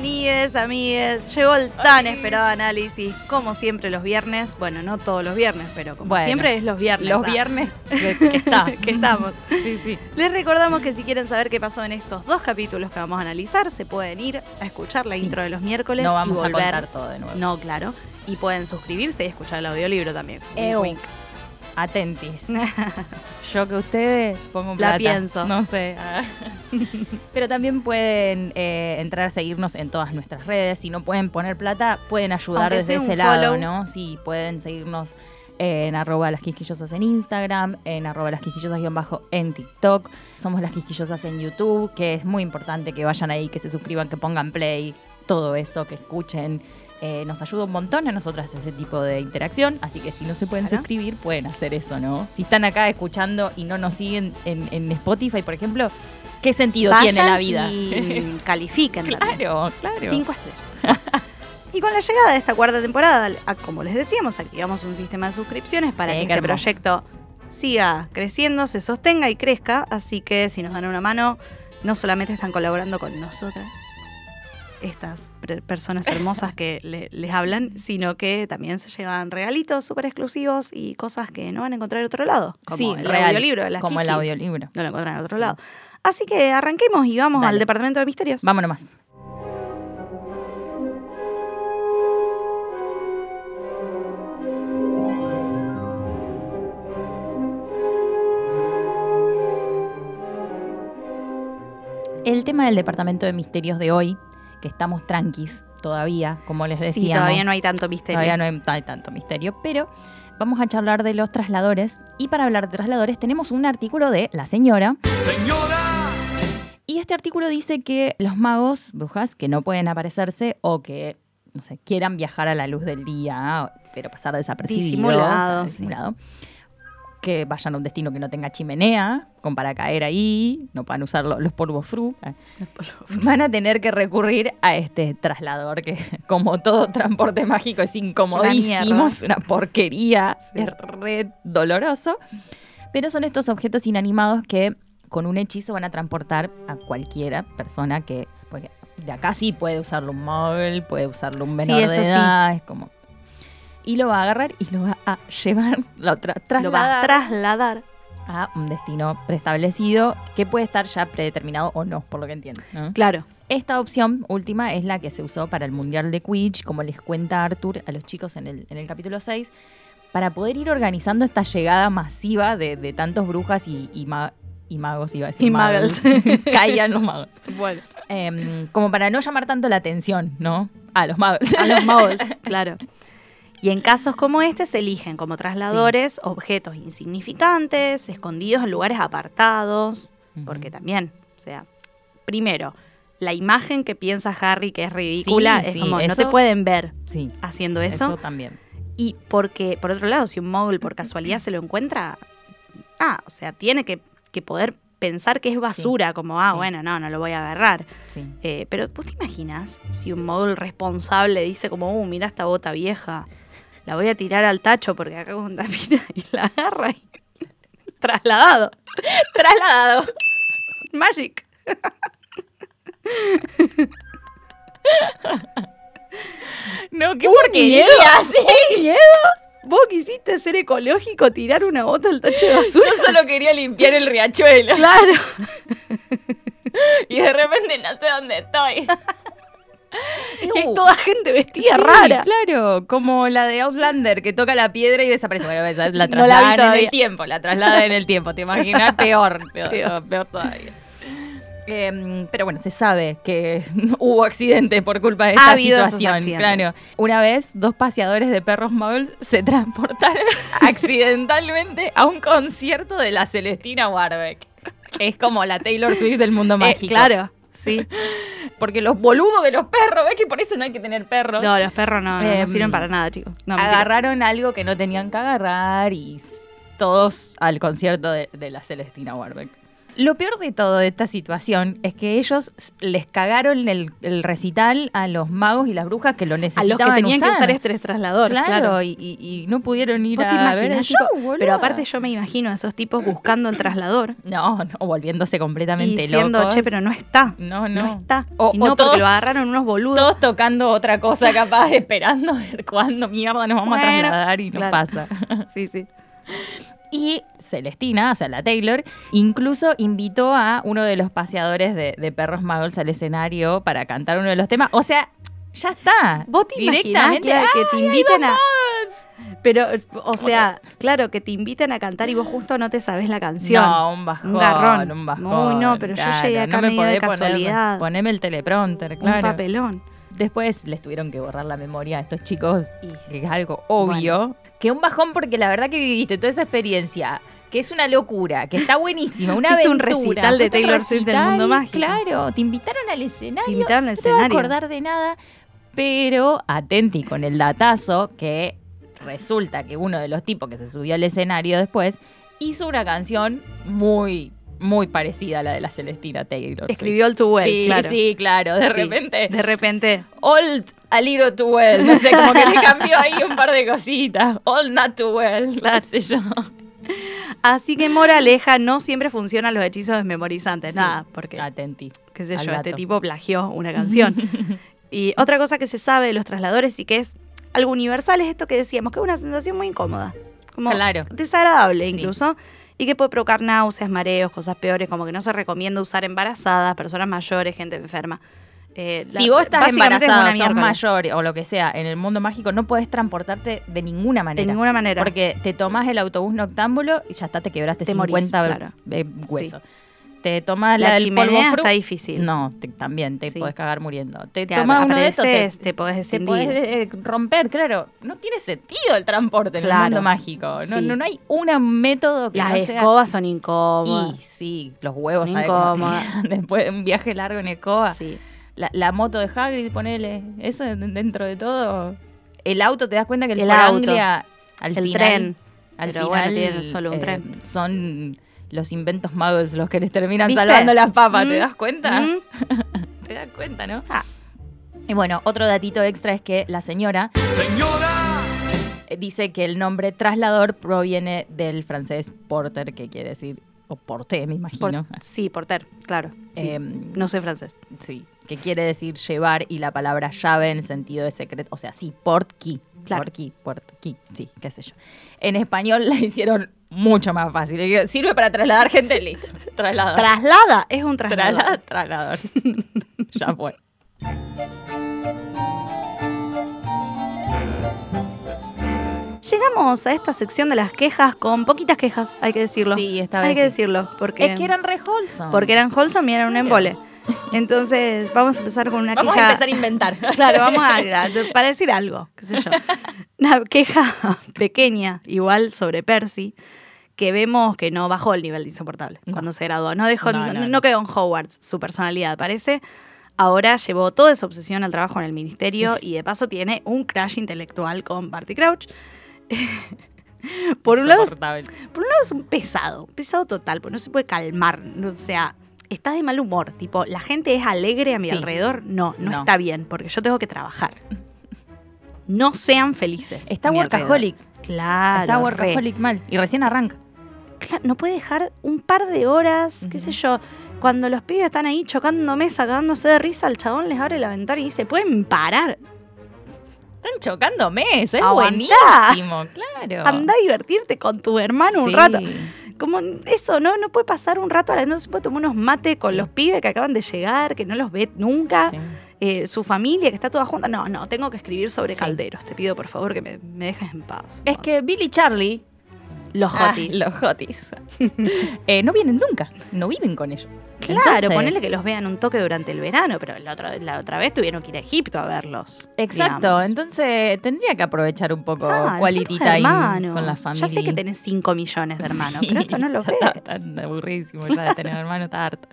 Bienvenidos, amigues. Llegó el tan esperado análisis, como siempre los viernes. Bueno, no todos los viernes, pero como Bueno, siempre es los viernes. Los ah, viernes que, está. que estamos. Sí, sí. Les recordamos que si quieren saber qué pasó en estos dos capítulos que vamos a analizar, se pueden ir a escuchar la Sí. intro de los miércoles No y vamos a volver. contar todo de nuevo. No, claro. Y pueden suscribirse y escuchar el audiolibro también. Wink, wink. Atentis. Yo que ustedes pongo La plata. pienso. No sé. Pero también pueden eh, entrar a seguirnos en todas nuestras redes. Si no pueden poner plata, pueden ayudar Aunque desde un ese lado, follow. ¿no? Sí, pueden seguirnos en arroba las quisquillosas en Instagram, en arroba las quisquillosas guion bajo en TikTok. Somos las quisquillosas en YouTube, que es muy importante que vayan ahí, que se suscriban, que pongan play, todo eso, que escuchen. Eh, nos ayuda un montón a nosotras ese tipo de interacción, así que si no se pueden Claro. suscribir, pueden hacer eso, ¿no? Si están acá escuchando y no nos siguen en, en Spotify, por ejemplo, ¿qué sentido Vayan tiene la vida? Y califiquen claro, claro. Cinco estrellas. Y con la llegada de esta cuarta temporada, a- como les decíamos, activamos un sistema de suscripciones para Sí, que qué este proyecto siga creciendo, se sostenga y crezca. Así que si nos dan una mano, no solamente están colaborando con nosotras, estas personas hermosas que le- les hablan, sino que también se llevan regalitos súper exclusivos y cosas que no van a encontrar en otro lado. Como Sí, el real, audiolibro de las como el Kikis. audiolibro. No lo encuentran en otro Sí. lado. Así que arranquemos y vamos Dale. al departamento de misterios. Vámonos más. El tema del departamento de misterios de hoy, que estamos tranquis todavía, como les Sí, decíamos. todavía no hay tanto misterio. Todavía no hay, hay tanto misterio, pero vamos a charlar de los trasladores. Y para hablar de trasladores tenemos un artículo de La Señora. Y este artículo dice que los magos, brujas, que no pueden aparecerse o que, no sé, quieran viajar a la luz del día, pero pasar desapercibido. Disimulado, sí. Que vayan a un destino que no tenga chimenea, con para caer ahí, no puedan usar lo- los polvos fru. eh, Van a tener que recurrir a este traslador que, como todo transporte mágico, es incomodísimo, es una porquería, Sí. es re doloroso. Pero son estos objetos inanimados que con un hechizo van a transportar a cualquiera persona que. Porque de acá sí puede usarlo un móvil, puede usarlo un Sí, menor eso de sí. edad, es como. Y lo va a agarrar y lo va a llevar, lo tra- Lo va a trasladar a un destino preestablecido que puede estar ya predeterminado o no, por lo que entiendo. ¿no? Claro. Esta opción última es la que se usó para el Mundial de Quidditch, como les cuenta Arthur a los chicos en el, en el capítulo 6, para poder ir organizando esta llegada masiva de, de tantos brujas y, y ma- y magos, iba a decir. Y magos. Caigan los magos. Bueno. Em, como para no llamar tanto la atención, ¿no? A los magos. A los magos, claro. Y en casos como este se eligen como trasladores objetos insignificantes, escondidos en lugares apartados, porque también, o sea, primero, la imagen que piensa Harry que es ridícula Sí, es sí, como no te pueden ver haciendo eso, eso. también. Y porque, por otro lado, si un mogul por casualidad se lo encuentra, ah, o sea, tiene que, que poder pensar que es basura, como, ah, Sí. bueno, no, no lo voy a agarrar. Sí. Eh, pero, ¿vos te imaginas si un mogul responsable dice como, uh, mira esta bota vieja, la voy a tirar al tacho porque acá contamina y la agarra y... Trasladado. Trasladado. Magic. No, qué ¡Un porquería, miedo! sí. ¡Un miedo! ¿Vos quisiste ser ecológico, tirar una bota al tacho de basura? Yo solo quería limpiar el riachuelo. Claro. Y de repente no sé dónde estoy. Y hay Uh, toda gente vestida sí, rara. Claro, como la de Outlander que toca la piedra y desaparece. Bueno, esa es la No traslada en el tiempo, la traslada en el tiempo. ¿Te imaginas? Peor, peor, Peor. peor, todavía. Em, pero bueno, se sabe que hubo accidente por culpa de esta situación. Claro. Una vez, dos paseadores de perros muggles se transportaron accidentalmente a un concierto de la Celestina Warbeck. Que es como la Taylor Swift del mundo Eh, mágico. claro, sí. Porque los boludos de los perros, ¿ves que por eso no hay que tener perros? No, los perros no, no, no Em, sirven para nada, chicos. No, agarraron algo que no tenían que agarrar y todos al concierto de, de la Celestina Warbeck. Lo peor de todo de esta situación es que ellos les cagaron el, el recital a los magos y las brujas que lo A necesitaban los que tenían usar. que usar este traslador. Claro, Claro. Y, y- y no pudieron ir ¿Vos te a ver el show, tipo? Pero aparte yo me imagino a esos tipos buscando el traslador No, no, volviéndose y completamente diciendo, locos. che, pero no está. No, No, no. está. O- y todos- porque lo agarraron unos boludos. Todos tocando otra cosa capaz, esperando a ver cuándo mierda nos vamos a trasladar y nos claro. pasa. Sí, sí. Y Celestina, o sea, la Taylor, incluso invitó a uno de los paseadores de, de perros muggles al escenario para cantar uno de los temas. O sea, ya está. ¿Vos te imaginás Directamente. que, ¡ay, que te dos a... Pero, o sea, claro, que te inviten a cantar y vos justo no te sabes la canción. No, un bajón. Un garrón. Un bajón. Uy, no, pero yo llegué acá no me medio de poner- casualidad. poneme el teleprompter, Un claro. papelón. Después les tuvieron que borrar la memoria a estos chicos, que es algo obvio. Que un bajón porque la verdad que viviste toda esa experiencia, que es una locura, que está buenísima, una Fuiste un aventura. recital de Taylor Swift del mundo mágico. Claro, te invitaron al escenario. Te invitaron al no te vas a escenario. acordar de nada, pero atenti con el datazo que resulta que uno de los tipos que se subió al escenario después hizo una canción muy muy parecida a la de la Celestina Taylor. Escribió el Too Well, sí, claro. Sí, claro, de Sí, repente De repente. Old a little too well. No sé, como que le cambió ahí un par de cositas. Old not too well. No Claro. sé yo. Así que moraleja, no siempre funcionan los hechizos desmemorizantes. Sí. Nada, porque, Atenti. qué sé yo, este tipo plagió una canción. y otra cosa que se sabe de los trasladores y que es algo universal es esto que decíamos, que es una sensación muy incómoda. Como Claro. desagradable Sí. Y que puede provocar náuseas, mareos, cosas peores, como que no se recomienda usar embarazadas, personas mayores, gente enferma. Eh, la- Si vos estás embarazada, sos mayor o lo que sea, en el mundo mágico no podés transportarte de ninguna De manera. ninguna manera. Porque te tomás el autobús noctámbulo y ya está, te quebraste Te morís, 50 claro. eh, huesos. Te tomás la la, del polvo fru- está difícil. No, te- también te Sí. podés cagar muriendo. Te, Te tomás uno de estos, te, te podés te descendir. podés eh, romper, claro. No tiene sentido el transporte en Claro. el mundo mágico. No, Sí. no, no hay un método que Las no sea... escobas son incómodas. Y sí, los huevos, incómodas. Después de un viaje largo en escoba. Sí. La, la moto de Hagrid, ponele. Eso de- dentro de todo. El auto, te das cuenta que el, El Foranglia, al el final, tren. al Pero final, bueno, tienen solo un eh, tren. Son los inventos muggles los que les terminan ¿Viste? salvando las papas. ¿Te Mm, das cuenta? mm. ¿Te das cuenta, no? Ah. Y bueno, otro datito extra es que la señora eh, dice que el nombre traslador proviene del francés porter, que quiere decir, o porté, me Por- imagino. sí, porter, claro. Sí. Em, no sé francés. Sí, que quiere decir llevar y la palabra llave en sentido de secreto. O sea, sí, port key. Claro. Port key, port key, sí, qué sé yo. En español la hicieron mucho más fácil. Sirve para trasladar gente, listo. Traslador. Traslada, es un traslado. Traslada- traslador. ya fue. Llegamos a esta sección de las quejas con poquitas quejas, hay que decirlo. Sí, esta hay que decirlo, porque, Es que eran re wholesome. porque eran wholesome y eran un embole. Entonces, vamos a empezar con una Vamos queja. a empezar a inventar. Claro, vamos a, a- para decir algo, qué sé yo. Una queja pequeña, igual, sobre Percy, que vemos que no bajó el nivel de insoportable No. cuando se graduó. No, dejó, No, quedó en Hogwarts su personalidad, parece. Ahora llevó toda esa obsesión al trabajo en el ministerio y de paso tiene un crash intelectual con Barty Crouch. por, un lado, por un lado es un pesado, un pesado total, porque no se puede calmar. o sea, está de mal humor. Tipo, la gente es alegre a mi Sí. alrededor. No, no, No. está bien, porque yo tengo que trabajar. No sean felices. Está workaholic. alrededor. Claro. Está re. workaholic mal. Y recién arranca. No puede dejar un par de horas, qué sé yo. Cuando los pibes están ahí chocando mesa, cagándose de risa, el chabón les abre la ventana y dice, ¿pueden parar? Están chocando mes. Es Aguantá. buenísimo. Claro. Anda a divertirte con tu hermano un rato. Como eso, ¿no? No puede pasar un rato a la no se puede tomar unos mates con Sí. los pibes que acaban de llegar, que no los ve nunca. Sí. eh, su familia que está toda junta. No, no, tengo que escribir sobre Sí. calderos. Te pido por favor que me, me dejes en paz. Es que Billy Charlie, Los Ah, hotis. los hotis. Eh, no vienen nunca, no viven con ellos. Claro, Entonces- ponele que los vean un toque durante el verano, pero la otra, la otra vez tuvieron que ir a Egipto a verlos. Exacto, digamos. entonces tendría que aprovechar un poco Ah, quality time hermanos. con la familia. Ya sé que tenés 5 millones de hermanos, Sí, pero esto no lo ves. Está, está aburridísimo ya de tener hermanos, está harto.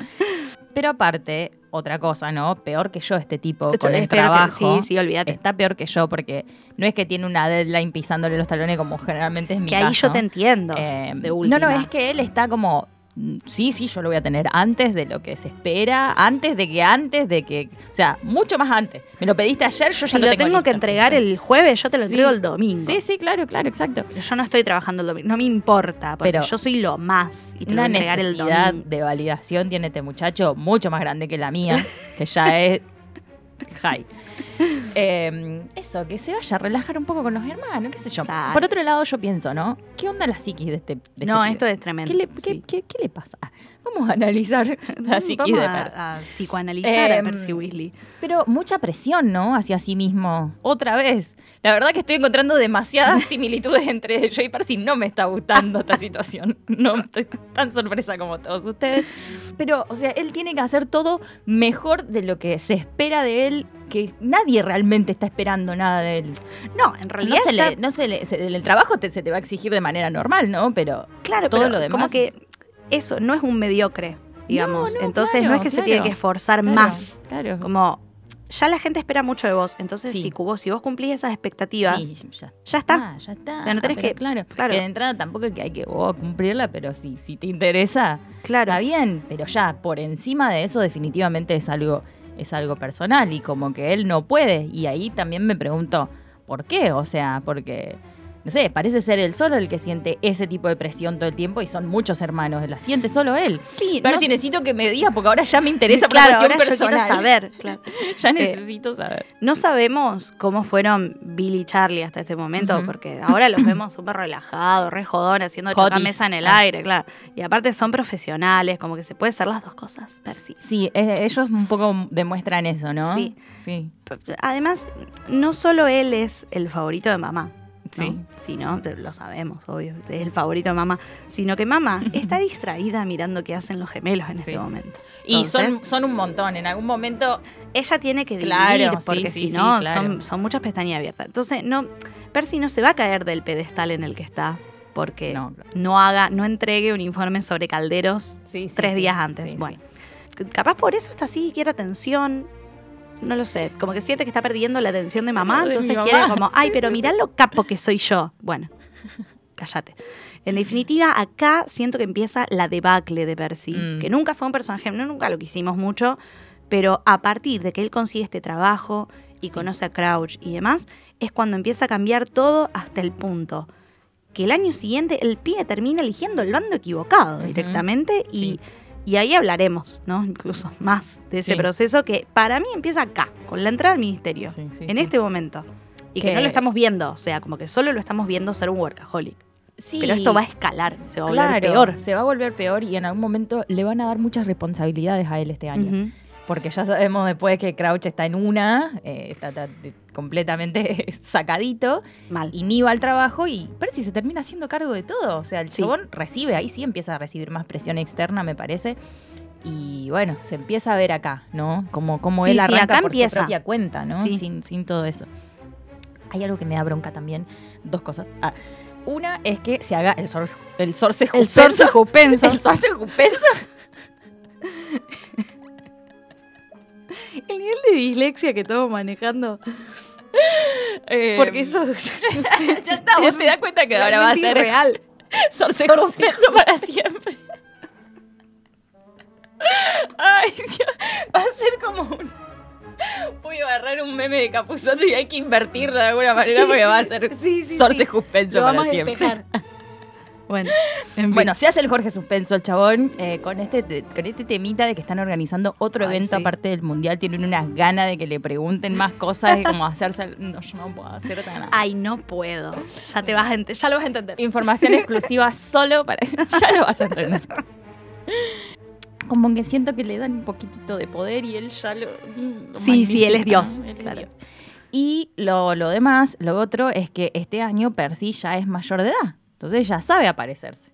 Pero aparte, otra cosa, ¿no? Peor que yo este tipo Esto- con el que- trabajo. sí, sí, olvídate. Está peor que yo porque no es que tiene una deadline pisándole los talones como generalmente es mi Que ahí caso. yo te entiendo. Eh, de no, última. no, es que él está como. Mm, Sí, sí, yo lo voy a tener antes de lo que se espera, antes de que antes de que. O sea, mucho más antes. Me lo pediste ayer, yo ya si lo lo tengo tengo que entregar el jueves, yo te lo Sí. entrego el domingo. Sí, sí, claro, claro, exacto. Yo no estoy trabajando el domingo, no me importa, porque Pero yo soy lo más y te lo Una voy a entregar el necesidad domingo. de validación tiene este muchacho mucho más grande que la mía, que ya es high. Eh, eso, que se vaya a relajar un poco con los hermanos, qué sé yo. Claro. Por otro lado, yo pienso, ¿no? ¿Qué onda la psiquis de este, de este No, pibe? esto es tremendo. ¿Qué le, qué- sí. qué- qué le pasa? Vamos a analizar la psiquis Vamos de a- Percy. a, psicoanalizar a Em, Percy Weasley. Pero mucha presión, ¿no? Hacia sí mismo. Otra vez. La verdad que estoy encontrando demasiadas similitudes entre yo y Percy. No me está gustando esta situación. No estoy tan sorpresa como todos ustedes. Pero, o sea, él tiene que hacer todo mejor de lo que se espera de él, que nadie realmente está esperando nada de él. No, en No realidad se ya- le- no se le- se- el trabajo te- se te va a exigir de manera normal, ¿no? Pero claro, todo pero lo demás- como que eso no es un mediocre, digamos. No, no, Entonces no es que se tiene que esforzar Claro, más. Claro. Como ya la gente espera mucho de vos. Entonces, Sí. si, vos, si vos cumplís esas expectativas, Sí, ya ya está. Ah, ya está. O sea, no tenés que- Claro, claro. Que de entrada tampoco es que hay que oh, cumplirla, pero si, si te interesa, Claro. está bien. Pero ya, por encima de eso, definitivamente es algo, es algo personal y como que él no puede. Y ahí también me pregunto, ¿por qué? O sea, porque. No sé, parece ser él solo el que siente ese tipo de presión todo el tiempo y son muchos hermanos, la siente solo él. Sí, Pero no- si necesito que me digas porque ahora ya me interesa por claro, la ahora cuestión yo quiero personal. saber. claro. Ya Eh, necesito saber. No sabemos cómo fueron Billy y Charlie hasta este momento, porque ahora los vemos súper relajados, re jodón, haciendo Jotis. mesa en el Ah. aire, claro. Y aparte son profesionales, como que se puede hacer las dos cosas, Percy. Sí, eh, ellos un poco demuestran eso, ¿no? Sí. Sí. Además, no solo él es el favorito de mamá. ¿No? Sí. Sí, ¿no? Lo sabemos, obvio. Es el favorito de mamá. Sino que mamá está distraída mirando qué hacen los gemelos en Sí. este momento. Y son, Entonces- son un montón. En algún momento. Ella tiene que dividir, Claro, porque sí, si no, claro. son, son muchas pestañas abiertas. Entonces, no, Percy no se va a caer del pedestal en el que está porque No, haga, no entregue un informe sobre calderos Sí, sí, tres sí, días antes. bueno, capaz por eso está así, quiere atención. No lo sé, como que siente que está perdiendo la atención de mamá, De entonces mamá, quiere como, ay, pero mirá lo capo que soy yo. Bueno, cállate. En definitiva, acá siento que empieza la debacle de Percy, Mm. que nunca fue un personaje, no, nunca lo quisimos mucho, pero a partir de que él consigue este trabajo y Sí. conoce a Crouch y demás, es cuando empieza a cambiar todo hasta el punto que el año siguiente el pibe termina eligiendo el bando equivocado directamente y, Sí. Y ahí hablaremos, ¿no? Incluso más de ese Sí. proceso que para mí empieza acá, con la entrada al ministerio, Sí, sí, en sí. este momento. Y que, Que- no lo estamos viendo, o sea, como que solo lo estamos viendo ser un workaholic. Sí, Pero esto va a escalar, se va a volver peor. Se va a volver peor y en algún momento le van a dar muchas responsabilidades a él este año. Ujú. Porque ya sabemos después que Crouch está en una, eh, está, completamente sacadito Mal. y ni va al trabajo y Percy se termina haciendo cargo de todo. O sea, el Sí. chabón recibe, ahí sí empieza a recibir más presión externa, me parece. Y bueno, se empieza a ver acá, ¿no? Como, como Sí, él sí, arranca acá por empieza. su propia cuenta, ¿no? Sin, sin todo eso. Hay algo que me da bronca también. Dos cosas. Ah, una es que se haga el sorce, el sorce El juspenso. sorce juspenso. El sorce juspenso. El nivel de dislexia que estamos manejando. Eh, Porque eso. ya está, vos te das cuenta que ahora va a ser real. sorce Sorce suspenso para siempre. Ay, Dios, va a ser como un... Voy a agarrar un meme de Capuzoto y hay que invertirlo de alguna manera Sí, porque va a ser sí, sí, sorce sí. suspenso para siempre. despejar. Bueno, en fin. Bueno, se hace el Jorge Suspenso, el chabón, eh, con, este, te- con este temita de que están organizando otro Ay, evento sí. aparte del Mundial. Tienen unas ganas de que le pregunten más cosas y como hacerse... No, yo no puedo hacer nada. Ay, no puedo. Ya te vas a ent- ya lo vas a entender. Información exclusiva solo para... ya lo vas a entender. Como que siento que le dan un poquitito de poder y él ya lo... lo Sí, sí, él es Dios, ¿no? Él es claro. Dios. Y lo, lo demás, lo otro, es que este año Percy ya es mayor de edad. Entonces ella sabe aparecerse.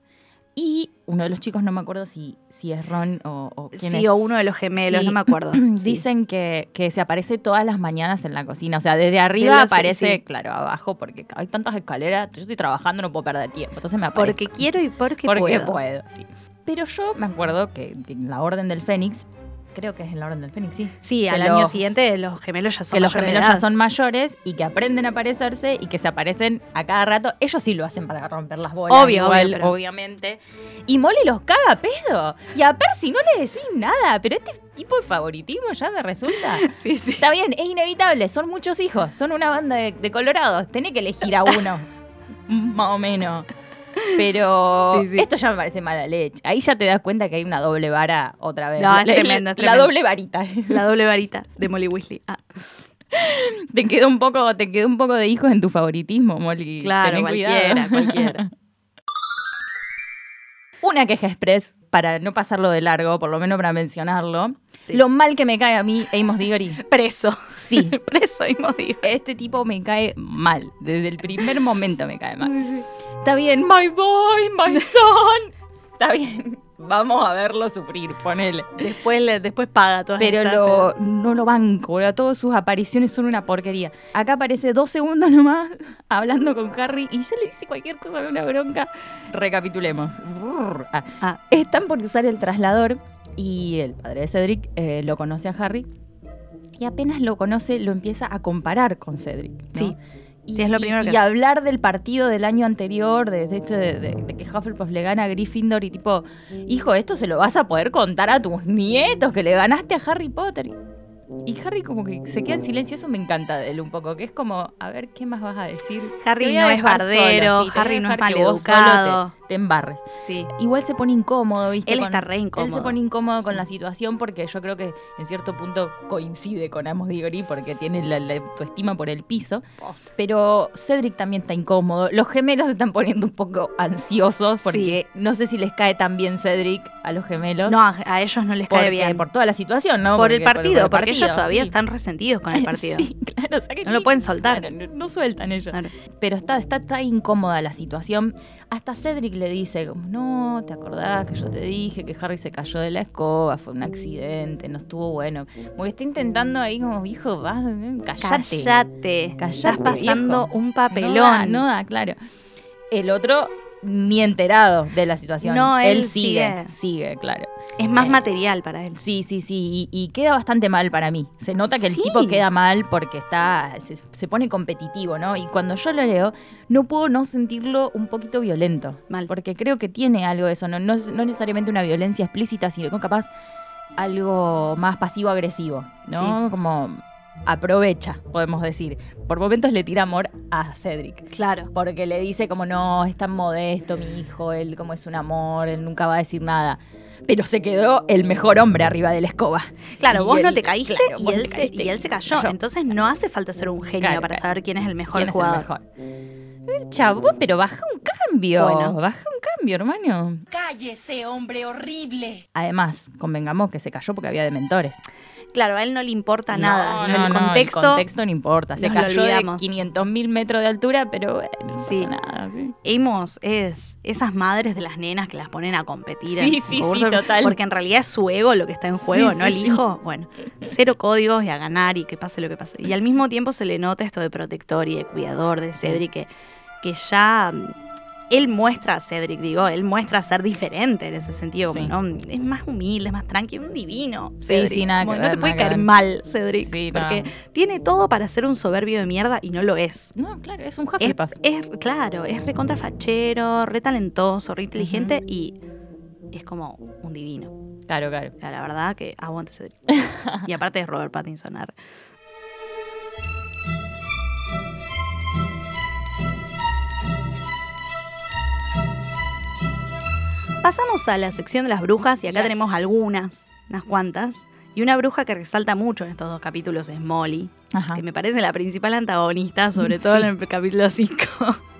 Y uno de los chicos, no me acuerdo si, si es Ron o, o quién Sí, es. o uno de los gemelos, Sí. no me acuerdo. Sí. Dicen que, que se aparece todas las mañanas en la cocina. O sea, desde arriba aparece, sí. claro, abajo, porque hay tantas escaleras. Yo estoy trabajando, no puedo perder tiempo. Entonces me aparece. Porque quiero y porque, porque puedo. puedo. sí. Pero yo me acuerdo que en la Orden del Fénix, creo que es en la Orden del Fénix, sí. Sí, Que al año siguiente los gemelos ya son que los gemelos ya son mayores y que aprenden a aparecerse y que se aparecen a cada rato. Ellos sí lo hacen para romper las bolas. Obvio, igual, obvio, pero- obviamente. Y Molly los caga a pedo. Y a Percy no le decís nada, pero este tipo de favoritismo ya me resulta. Sí, sí. Está bien, es inevitable, son muchos hijos, son una banda de, de colorados, tenés que elegir a uno, más o menos. Pero Sí, sí. esto ya me parece mala leche. Ahí ya te das cuenta que hay una doble vara otra vez. No, La- es tremendo, es La doble varita. La doble varita de Molly Weasley. Ah, Te quedó un poco, te quedó un poco de hijos en tu favoritismo, Molly. claro, cualquiera, cuidado. cualquiera. Una queja express para no pasarlo de largo, por lo menos para mencionarlo. Sí. Lo mal que me cae a mí, Amos Diggory. Preso. Sí. Preso y modido. Este tipo me cae mal. Desde el primer momento me cae mal. Está bien, my boy, my son. Está bien. Vamos a verlo sufrir, ponele. Después, después paga todo Pero lo, no lo banco, boludo. Todas sus apariciones son una porquería. Acá aparece dos segundos nomás hablando con Harry y ya le dice cualquier cosa de una bronca. Recapitulemos. Ah, Ah, Están por usar el traslador y el padre de Cedric eh, lo conoce a Harry y apenas lo conoce lo empieza a comparar con Cedric. ¿no? Sí. Y, Sí, es lo y- primero que y hablar del partido del año anterior, de, de este- de- de- de que Hufflepuff le gana a Gryffindor y tipo, hijo, esto se lo vas a poder contar a tus nietos, que le ganaste a Harry Potter. Y, Harry como que se queda en silencio, eso me encanta de él un poco, que es como, a ver, ¿qué más vas a decir? Harry no es bardero, solo, sí, Harry no es maleducado. Te, embarres. sí. Igual se pone incómodo, ¿viste? Él Con- está re Él se incómodo. pone incómodo con la situación porque yo creo que en cierto punto coincide con Amos Diggory porque tiene la, la autoestima por el piso. Pero Cedric también está incómodo. Los gemelos se están poniendo un poco ansiosos porque no sé si les cae tan bien Cedric a los gemelos. No, a, a ellos no les porque- cae bien. Por toda la situación, ¿no? Por el partido, el porque ellos todavía sí. están resentidos con el partido. Sí, claro, o sea que No lo pueden soltar. claro, no, no sueltan ellos. Claro. Pero está, está, está incómoda la situación. Hasta Cedric le dice, como, no, ¿te acordás que yo te dije que Harry se cayó de la escoba? Fue un accidente, no estuvo bueno. Porque está intentando ahí como, hijo, vas, callate. Cállate. Callate, Estás pasando viejo. un papelón. No da, no da, claro. El otro ni enterado de la situación. No, él sigue, sigue. sigue, claro. Es más material para él. Sí, sí, sí, y, y queda bastante mal para mí. Se nota que el Sí. tipo queda mal porque está se, se pone competitivo, ¿no? Y cuando yo lo leo, no puedo no sentirlo un poquito violento. Mal. Porque creo que tiene algo de eso, no, no, no necesariamente una violencia explícita, sino capaz algo más pasivo-agresivo, ¿no? Como aprovecha, podemos decir. Por momentos le tira amor a Cedric. Claro. Porque le dice como no, es tan modesto mi hijo, él como es un amor, él nunca va a decir nada. Pero se quedó el mejor hombre arriba de la escoba. Claro, Y vos no te caíste, claro, y, él te se, caíste y él se cayó. cayó. Entonces no hace falta ser un genio Claro, para claro. saber quién es el mejor ¿Quién es el jugador. mejor? Eh, Chabón, pero baja un cambio. Bueno. Baja un cambio, hermano. Cállese, hombre horrible. Además, convengamos que se cayó porque había dementores. Claro, a él no le importa No, nada. no, el no, contexto. el contexto no importa. Se cayó de olvidamos. 500 mil metros de altura, pero bueno, no Sí. pasa nada. sí. Amos es esas madres de las nenas que las ponen a competir. Sí, en sí, sí, total. Porque en realidad es su ego lo que está en juego, Sí, no el hijo. Bueno, cero códigos y a ganar y que pase lo que pase. Y al mismo tiempo se le nota esto de protector y de cuidador de Cedric, que, que ya él muestra a Cedric, digo, él muestra ser diferente en ese sentido. como, Sí. ¿no? Es más humilde, es más tranquilo, un divino. Sí, Cedric. sí, nada que Como, No ver, te puede nada caer ver. mal, Cedric, Sí, no. porque tiene todo para ser un soberbio de mierda y no lo es. No, claro, es un Es, Hufflepuff. es- claro, es re contrafachero, re talentoso, re inteligente y es como un divino. Claro, claro. O sea, la verdad que aguante Cedric. y aparte es Robert Pattinson. Pasamos a la sección de las brujas y acá Yes. tenemos algunas, unas cuantas. Y una bruja que resalta mucho en estos dos capítulos es Molly, Ajá. que me parece la principal antagonista, sobre todo Sí. en el capítulo 5.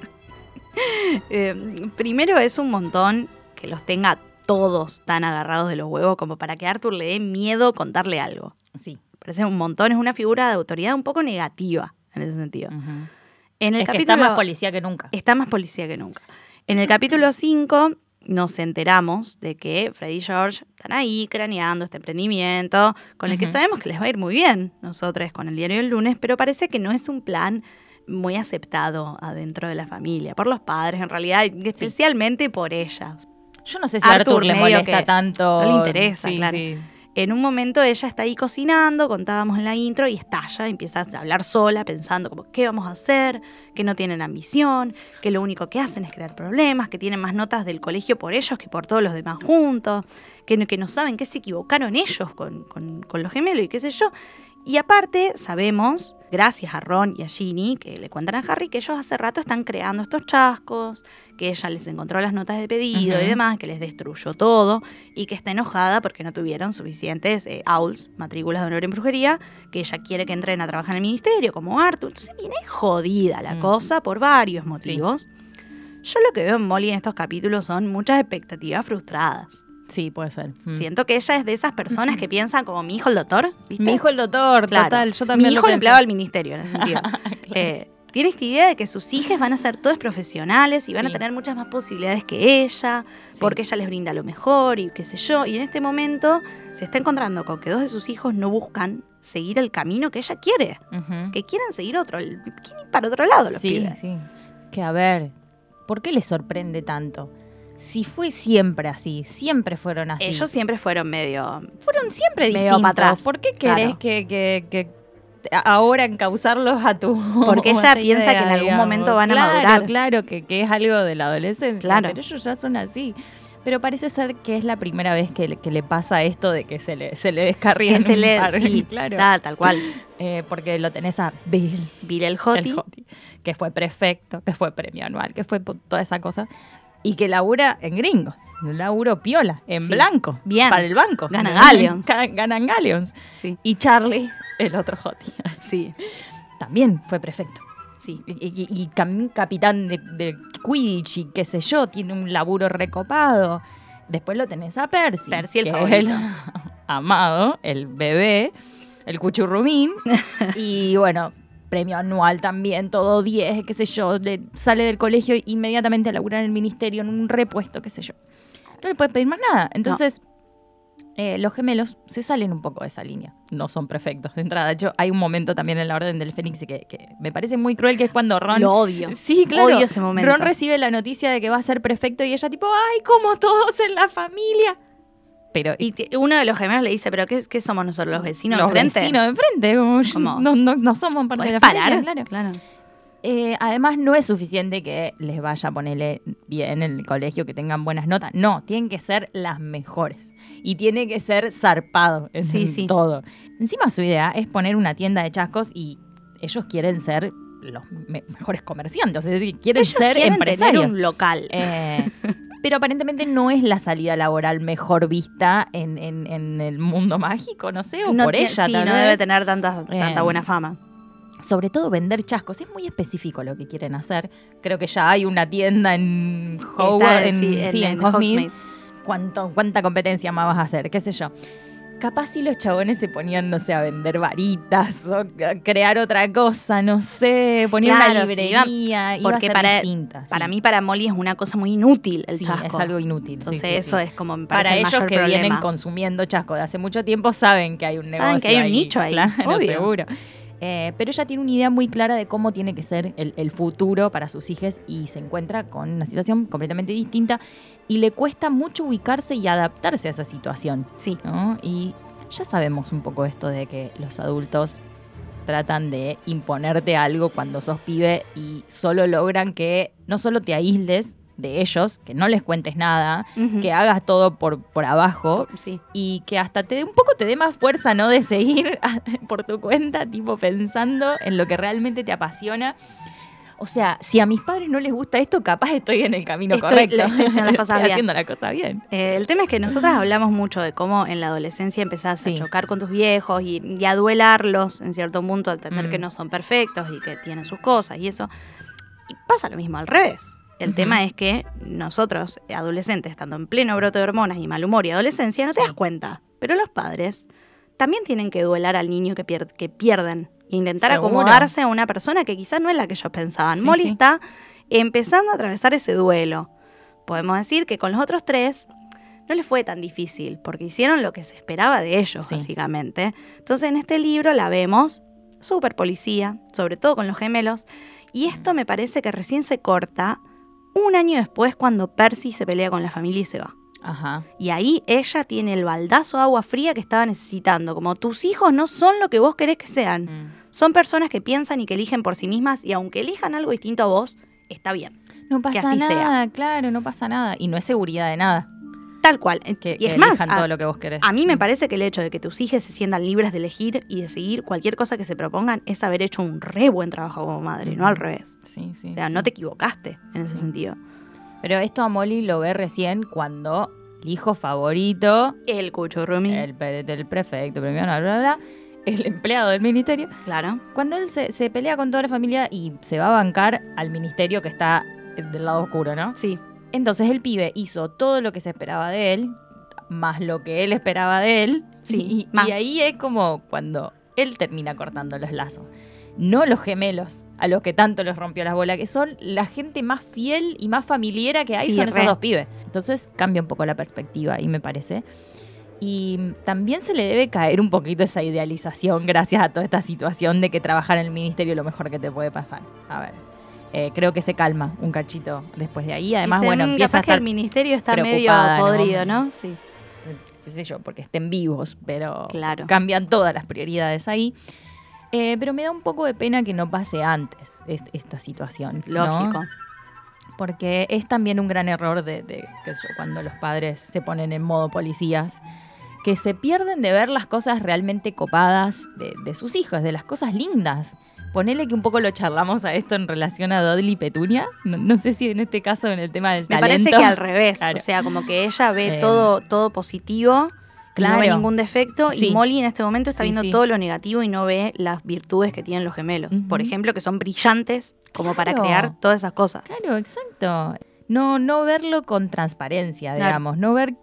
Eh, primero es un montón que los tenga todos tan agarrados de los huevos como para que Arthur le dé miedo contarle algo. Sí. Parece un montón, es una figura de autoridad un poco negativa en ese sentido. En el Es que capítulo está más policía que nunca. está más policía que nunca. En el capítulo 5 nos enteramos de que Freddy y George están ahí craneando este emprendimiento, con el que sabemos que les va a ir muy bien, nosotros con el diario del lunes, pero parece que no es un plan muy aceptado adentro de la familia, por los padres en realidad, y especialmente por ellas. Yo no sé si Arthur Arthur le molesta que tanto. no le interesa, Sí, claro. sí. En un momento ella está ahí cocinando, contábamos en la intro, y estalla, empieza a hablar sola, pensando como, ¿qué vamos a hacer? Que no tienen ambición, que lo único que hacen es crear problemas, que tienen más notas del colegio por ellos que por todos los demás juntos, que, no- que no saben que se equivocaron ellos con, con- con los gemelos y qué sé yo. Y aparte, sabemos, gracias a Ron y a Ginny, que le cuentan a Harry, que ellos hace rato están creando estos chascos, que ella les encontró las notas de pedido y demás, que les destruyó todo y que está enojada porque no tuvieron suficientes eh, AULs, matrículas de honor en brujería, que ella quiere que entren a trabajar en el ministerio, como Arthur. Entonces viene jodida la Mm. cosa por varios motivos. Yo lo que veo en Molly en estos capítulos son muchas expectativas frustradas. Sí, puede ser. Mm. Siento que ella es de esas personas que piensan como mi hijo el doctor, ¿viste? Mi hijo el doctor, Claro. total. Yo también Mi lo hijo pensé. empleado del ministerio, en ese sentido. Eh, tiene esta idea de que sus hijas van a ser todos profesionales y van a tener muchas más posibilidades que ella, Sí. porque ella les brinda lo mejor y qué sé yo. Y en este momento se está encontrando con que dos de sus hijos no buscan seguir el camino que ella quiere, que quieren seguir otro, quieren ir para otro lado los Sí, pibes. sí. Que a ver, ¿por qué les sorprende tanto? Si fue siempre así, siempre fueron así. Ellos siempre fueron medio... fueron siempre medio distintos. pa' atrás, ¿Por qué querés claro. que, que- que ahora encauzarlos a tu Porque ella piensa que en algún momento van a madurar. Claro, que, que es algo de la adolescencia. Claro. Pero ellos ya son así. Pero parece ser que es la primera vez que le, que le pasa esto de que se le, se le descarría Que se le, sí, claro. tal, tal cual. Eh, porque lo tenés a Bill, Bill el Hoti. Que fue prefecto, que fue premio anual, que fue toda esa cosa. Y que labura en gringos, un laburo piola, en Sí. blanco, Bien. para el banco. Gana galleons. Ga- Ganan galleons. Sí, Y Charlie, el otro Joti, sí, también fue prefecto. sí. Y, y- capitán de, de Quidditch y qué sé yo, tiene un laburo recopado. Después lo tenés a Percy. Percy, el favorito. el amado, el bebé, el cuchurrumín. y bueno, premio anual también, todo 10, qué sé yo. le- sale del colegio inmediatamente a laburar en el ministerio en un repuesto, qué sé yo. No le puedes pedir más nada. Entonces, eh, los gemelos se salen un poco de esa línea. No son perfectos de entrada. De hecho, hay un momento también en la Orden del Fénix que, que me parece muy cruel, que es cuando Ron... Lo odio. Sí, claro. Odio ese momento. Ron recibe la noticia de que va a ser prefecto y ella tipo, ay, como todos en la familia. Pero Y uno de los gemelos le dice, ¿pero qué, qué somos nosotros, los vecinos los enfrente? vecinos de enfrente, como, ¿Cómo? no, no, no somos parte de ¿Podés la parar? familia, claro. Eh, además, no es suficiente que les vaya a ponerle bien en el colegio, que tengan buenas notas. No, tienen que ser las mejores. Y tiene que ser zarpado en Sí, sí. todo. Encima, su idea es poner una tienda de chascos y ellos quieren ser los me- mejores comerciantes. Es decir, quieren Ellos ser quieren empresarios. tener un local. Eh, pero aparentemente no es la salida laboral mejor vista en, en- en el mundo mágico, no sé, o no por ella sí, tal no vez. debe tener tanta, tanta Eh, buena fama. Sobre todo vender chascos, es muy específico lo que quieren hacer. Creo que ya hay una tienda en Howard, en, sí, sí, en, en Hogsmeade. Hogsmeade. ¿Cuánto, ¿Cuánta competencia más vas a hacer? ¿Qué sé yo? Capaz si los chabones se ponían, no sé, a vender varitas o crear otra cosa, no sé, ponían Claro, una sí, librería, iba- iba, porque a ser para- distinta. Para sí. mí, para Molly es una cosa muy inútil el Sí, chasco. es algo inútil. sí, Entonces sí, eso sí. es como me parece Para el ellos mayor que problema. vienen consumiendo chasco de hace mucho tiempo saben que hay un negocio Saben que hay un ahí, nicho ahí, claro, obvio. seguro. Eh, pero ella tiene una idea muy clara de cómo tiene que ser el, el futuro para sus hijos y se encuentra con una situación completamente distinta y le cuesta mucho ubicarse y adaptarse a esa situación. Sí. ¿no? Y ya sabemos un poco esto de que los adultos tratan de imponerte algo cuando sos pibe y solo logran que no solo te aísles de ellos, que no les cuentes nada, que hagas todo por, por abajo Sí. y que hasta te un poco te dé más fuerza, ¿no? De seguir por tu cuenta, tipo pensando en lo que realmente te apasiona. O sea, si a mis padres no les gusta esto, capaz estoy en el camino Estoy- correcto. le estoy haciendo las cosas Estoy bien. haciendo la cosa bien. Eh, el tema es que nosotras hablamos mucho de cómo en la adolescencia empezás Sí. a chocar con tus viejos y, y a duelarlos en cierto punto, a entender Mm. que no son perfectos y que tienen sus cosas y eso. Y pasa lo mismo al revés. El tema es que nosotros, adolescentes, estando en pleno brote de hormonas y mal humor y adolescencia, no te das cuenta. Pero los padres también tienen que duelar al niño que, pier- que pierden e intentar Seguro. acomodarse a una persona que quizás no es la que ellos pensaban. Sí, Molly sí. está empezando a atravesar ese duelo. podemos decir que con los otros tres no les fue tan difícil, porque hicieron lo que se esperaba de ellos, Sí. básicamente. Entonces en este libro la vemos súper policía, sobre todo con los gemelos, y esto me parece que recién se corta un año después cuando Percy se pelea con la familia y se va. Ajá. Y ahí ella tiene el baldazo de agua fría que estaba necesitando, como tus hijos no son lo que vos querés que sean. Mm. Son personas que piensan y que eligen por sí mismas y aunque elijan algo distinto a vos, está bien. No pasa así sea. nada, claro, no pasa nada. Y no es seguridad de nada. Tal cual. Que, y que es más, elijan a, todo lo que vos querés. a mí me Mm. parece que el hecho de que tus hijos se sientan libres de elegir y de seguir cualquier cosa que se propongan es haber hecho un re buen trabajo como madre, no al revés. Sí, sí. O sea, sí. no te equivocaste en ese sentido. Pero esto a Molly lo ve recién cuando el hijo favorito, El cuchurrumi. el, del prefecto, premio, bla, bla, bla, el empleado del ministerio, Claro. cuando él se, se pelea con toda la familia y se va a bancar al ministerio que está del lado oscuro, ¿no? Sí. Entonces el pibe hizo todo lo que se esperaba de él, más lo que él esperaba de él. Sí, y, y ahí es como cuando él termina cortando los lazos. No los gemelos, a los que tanto los rompió las bolas, que son la gente más fiel y más familiera que hay, Sí, son re. esos dos pibes. Entonces cambia un poco la perspectiva ahí, me parece. Y también se le debe caer un poquito esa idealización gracias a toda esta situación de que trabajar en el ministerio es lo mejor que te puede pasar. A ver, eh, creo que se calma un cachito después de ahí. Además, Dicen, bueno, "Mm, empieza a capaz que estar el ministerio está medio podrido, ¿no? Sí. qué sé yo, porque estén vivos, pero Claro. cambian todas las prioridades ahí. Eh, pero me da un poco de pena que no pase antes es- esta situación. ¿no? Lógico. Porque es también un gran error de, de, qué sé yo, cuando los padres se ponen en modo policías, que se pierden de ver las cosas realmente copadas de, de sus hijos, de las cosas lindas. Ponele que un poco lo charlamos a esto en relación a Dodley y Petunia. No, no sé si en este caso en el tema del Me talento. parece que al revés. Claro. O sea, como que ella ve Eh, todo, todo positivo. claro. No ve ningún defecto Sí. y Molly en este momento está Sí, viendo sí. todo lo negativo y no ve las virtudes que tienen los gemelos. Por ejemplo, que son brillantes como para crear todas esas cosas. Claro, exacto. No, no verlo con transparencia, Claro. digamos. No ver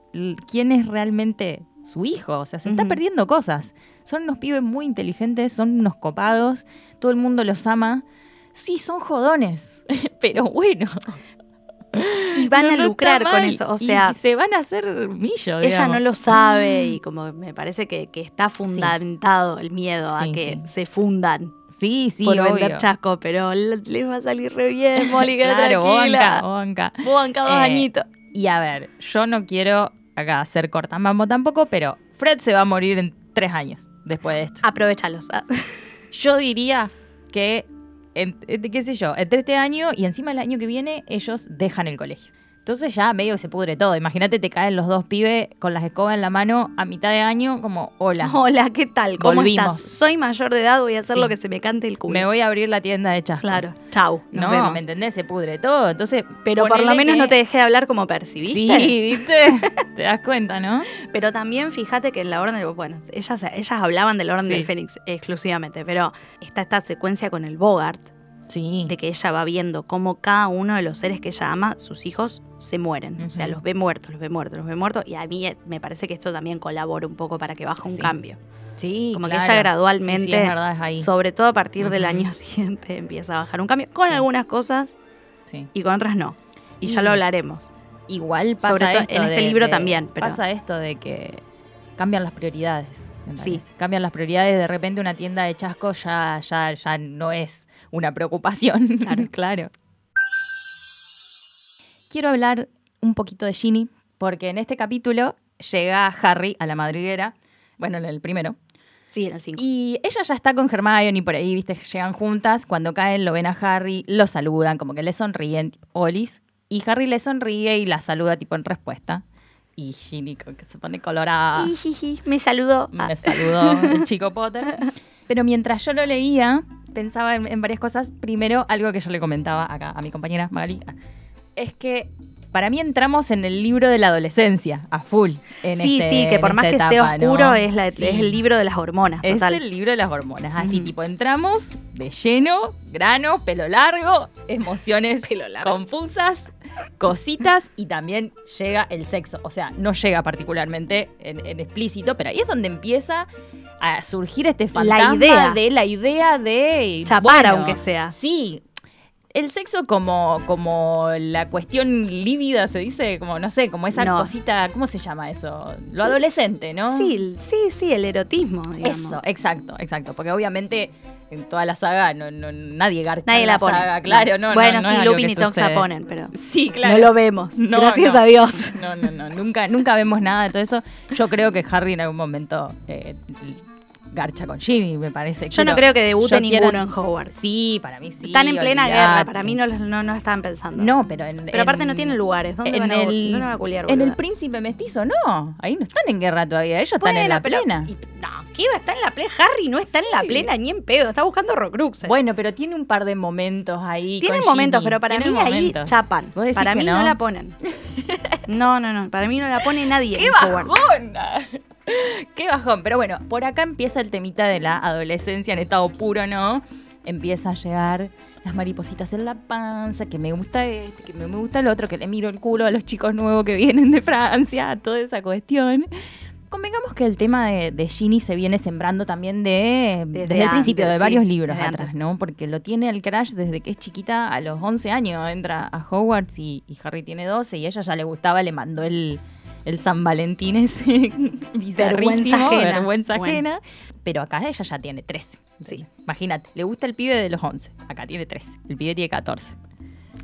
quién es realmente su hijo. O sea, se está perdiendo cosas. Son unos pibes muy inteligentes, son unos copados, todo el mundo los ama. Sí, son jodones, pero bueno. Y van No, a no lucrar con eso. O sea, y se van a hacer millo, ella digamos. no lo sabe y como me parece que, que está fundamentado el miedo a que sí. se fundan Sí, sí, por obvio. vender chasco, pero le- les va a salir re bien, Molly, Claro, tranquila. banca. Vos banca dos Eh, añitos. Y a ver, yo no quiero acá hacer cortamambo tampoco, pero Fred se va a morir en tres años después de esto. Aprovechalos. Ah, Yo diría que, en- en- qué sé yo, entre este año y encima el año que viene, ellos dejan el colegio. Entonces ya medio que se pudre todo. Imagínate, te caen los dos pibes con las escobas en la mano a mitad de año, como, hola, Hola, ¿qué tal? ¿Cómo Volvimos. estás? Soy mayor de edad, voy a hacer Sí. lo que se me cante el culo. me voy a abrir la tienda de chascos. Claro, chau. Nos No, vemos. ¿me entendés? Se pudre todo. Entonces, Pero por lo menos que- no te dejé hablar como Percy, ¿viste? Sí, ¿viste? te das cuenta, ¿no? Pero también fíjate que en la Orden del... Bueno, ellas, ellas hablaban del Orden Sí. del Fénix exclusivamente, pero está esta secuencia con el Bogart, Sí. de que ella va viendo cómo cada uno de los seres que ella ama, sus hijos, se mueren. O sea, los ve muertos, los ve muertos, los ve muertos. Y a mí eh, me parece que esto también colabora un poco para que baje un Sí. cambio. Sí, Como claro. que ella gradualmente, Sí, sí, es verdad, es ahí. sobre todo a partir del año siguiente, empieza a bajar un cambio. Con algunas cosas Sí. y con otras no. Y ya lo hablaremos. Igual pasa Sobre esto en este de- libro de- también, pero- Pasa esto de que cambian las prioridades. Sí. Cambian las prioridades. De repente una tienda de chascos ya, ya, ya no es una preocupación. Claro. claro. Quiero hablar un poquito de Ginny, porque en este capítulo llega Harry a la madriguera. Bueno, en el primero. Sí, en el 5. Y ella ya está con Hermione y por ahí, viste, llegan juntas. Cuando caen, lo ven a Harry, lo saludan, como que le sonríen, Olis. Y Harry le sonríe y la saluda, tipo, en respuesta. Y Ginny, que se pone colorada. Me saludó. Ah, Me saludó el chico Potter. Pero mientras yo lo leía, pensaba en, en varias cosas. Primero, algo que yo le comentaba acá a mi compañera Magali, es que para mí entramos en el libro de la adolescencia, a full. en sí, este- sí, que por más que sea oscuro, es, la- Sí. es el libro de las hormonas, Es el libro de las hormonas. Así, tipo, entramos de lleno, grano, pelo largo, emociones Pelo largo. confusas, cositas y también llega el sexo. O sea, no llega particularmente en, en explícito, pero ahí es donde empieza a surgir este fantasma idea. de la idea de Chapar, bueno, aunque sea. Sí. El sexo como, como la cuestión lívida, se dice, como, no sé, como esa No. cosita, ¿cómo se llama eso? Lo adolescente, ¿no? Sí, sí, sí, el erotismo, digamos. Eso, exacto, exacto. Porque obviamente en toda la saga no, no- nadie garcha Nadie la la, pone. saga, claro, no, no, Bueno, no sí, Lupin y Tonks la ponen, pero Sí, claro. no lo vemos. Gracias a Dios. No, no, no, nunca, nunca vemos nada de todo eso. Yo creo que Harry en algún momento eh, garcha con Ginny, me parece. Yo no Quiero- creo que debute ninguno quiero- en Hogwarts. Sí, para mí sí. Están en plena olvidate. guerra, para mí no, no, no estaban pensando. No, pero en. Pero aparte no tienen lugares. ¿Dónde en van a, el, dónde van a culiar, en el príncipe mestizo, no. Ahí no están en guerra todavía. Ellos están en la plena. y- no, ¿qué iba a estar en la plena? Harry no está en la Sí. plena ni en pedo. Está buscando Horcruxes. Bueno, pero tiene un par de momentos ahí. Tienen con momentos, Ginny. pero para mí ahí chapan. ¿Vos decís Para mí no? no? la ponen. No, no, no. Para mí no la pone nadie. ¡Qué en Hogwarts. ¡Qué bajón! Pero bueno, por acá empieza el temita de la adolescencia en estado puro, ¿no? Empieza a llegar las maripositas en la panza, que me gusta este, que me gusta el otro, que le miro el culo a los chicos nuevos que vienen de Francia, toda esa cuestión. Convengamos que el tema de, de Ginny se viene sembrando también de, Desde desde, el principio, antes, de sí, varios libros atrás, antes. ¿no? Porque lo tiene el crash desde que es chiquita, a los 11 años entra a Hogwarts y, y Harry tiene 12 y ella ya le gustaba, le mandó el, el San Valentín ese bizarrísimo, ajena. vergüenza Bueno. ajena. Pero acá ella ya tiene 13. Sí. Imagínate, le gusta el pibe de los 11, acá tiene 13, el pibe tiene 14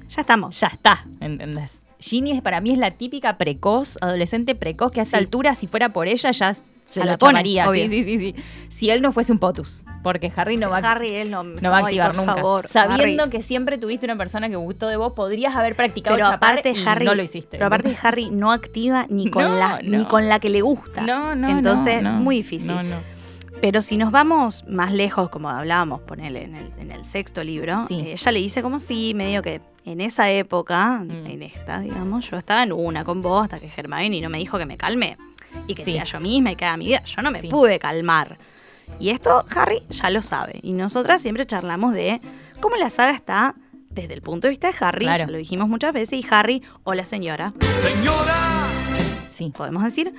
Ya estamos. ya está, ¿entendés? Ginny es, para mí es la típica precoz, adolescente precoz, que a esa Sí. altura, si fuera por ella, ya se lo la pone. Sí, sí, sí, sí. Si él no fuese un potus, porque Harry no va, Harry es lo no va a activar por nunca. favor, Sabiendo Harry. que siempre tuviste una persona que gustó de vos, podrías haber practicado Pero chapar aparte y Harry no lo hiciste. Pero aparte Harry no activa ni con No, la no. ni con la que le gusta. no, no, Entonces no, es no. muy difícil. No, no. Pero si nos vamos más lejos, como hablábamos, ponele en el, en el sexto libro, Sí. eh, ella le dice como sí, medio que en esa época, Mm. en esta, digamos, yo estaba en una con vos hasta que Hermione no me dijo que me calme y que Sí. sea yo misma y que haga mi vida. Yo no me Sí. pude calmar. Y esto Harry ya lo sabe. Y nosotras siempre charlamos de cómo la saga está desde el punto de vista de Harry, Claro. ya lo dijimos muchas veces, y Harry o la señora, Sí. podemos decir,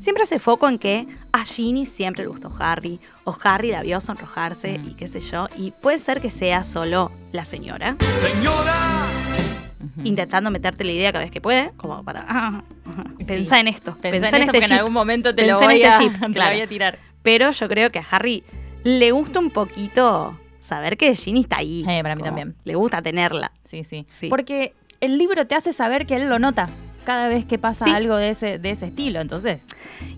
siempre hace foco en que a Ginny siempre le gustó Harry, o Harry la vio sonrojarse Mm. y qué sé yo, y puede ser que sea solo la señora, Intentando meterte la idea cada vez que puede, como para ah, Sí. pensá en esto, Pensá pensá, en, esto este porque en algún momento te lo voy, este a, te lo voy a tirar. Pero yo creo que a Harry le gusta un poquito saber que Ginny está ahí. Eh, para mí también. Le gusta tenerla. Sí, sí, Sí. Porque el libro te hace saber que él lo nota cada vez que pasa Sí. algo de ese, de ese estilo. Entonces,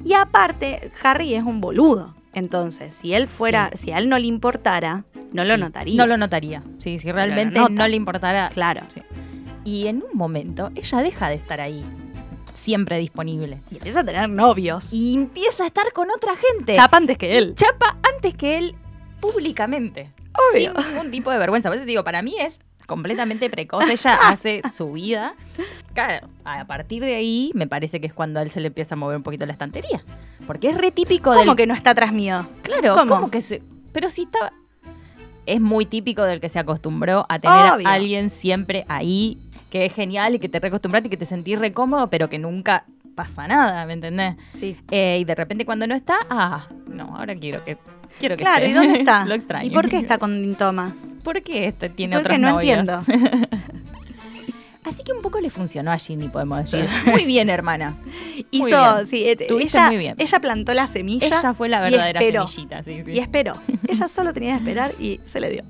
Y aparte, Harry es un boludo. Entonces, si él fuera, si a él no le importara, no lo notaría. No lo notaría. Sí, si realmente no le importara. Claro. Sí. Y en un momento, ella deja de estar ahí, siempre disponible. Y empieza a tener novios. Y empieza a estar con otra gente. chapa antes que él. Chapa antes que él públicamente. Obvio. Sin ningún tipo de vergüenza. Por eso te digo, para mí es completamente precoz. Ella hace su vida. Claro, a partir de ahí me parece que es cuando a él se le empieza a mover un poquito la estantería. Porque es re típico ¿Cómo del... que no está atrás mío? Claro. ¿cómo que se...? Pero si estaba... Es muy típico del que se acostumbró a tener Obvio. a alguien siempre ahí, que es genial y que te reacostumbraste y que te sentís re cómodo, pero que nunca pasa nada, ¿me entendés? Sí. Eh, y de repente cuando no está, ah, no, ahora quiero que quiero que Claro, esté. ¿y dónde está? Lo extraño. ¿Y por qué está con Thomas? ¿Por qué este tiene ¿Por otras? No novias? entiendo. Así que un poco le funcionó a Ginny, podemos decir. Muy bien, hermana. Muy Hizo, bien. sí, eh, ella, muy bien. ella plantó la semilla Ella fue la verdadera semillita, sí, sí. y esperó. ella solo tenía que esperar y se le dio.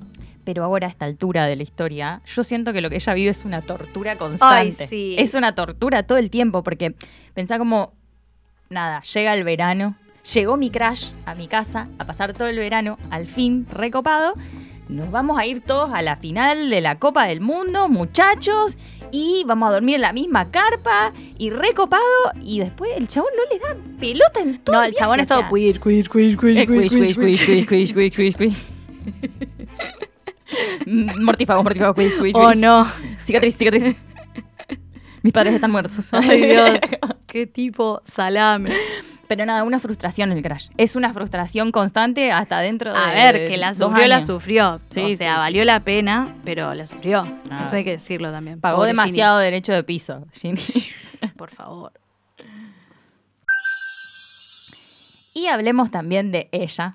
Pero ahora a esta altura de la historia, yo siento que lo que ella vive es una tortura constante. sí. Es una tortura todo el tiempo, porque pensá como, nada, llega el verano, llegó mi crash a mi casa a pasar todo el verano, al fin, recopado. Nos vamos a ir todos a la final de la Copa del Mundo, muchachos, y vamos a dormir en la misma carpa y recopado. Y después el chabón no le da pelota en todo No, el el chabón es todo queer, queer, queer, queer, eh, quiz, quiz, quiz, quiz, quiz, quiz, quiz, quiz. Mm, Mortífago, mortífago, quiz, quiz, Oh, no. Cicatriz, cicatriz. Mis padres están muertos. Ay, Dios. Qué tipo salame. Pero nada, una frustración el crash. Es una frustración constante hasta dentro de. A ver, que la dos sufrió, la sufrió. Sí, o sea, sí. valió la pena, pero la sufrió. Ah. Eso hay que decirlo también. Pagó Pobre demasiado derecho de piso. Ginny. Por favor. y hablemos también de ella.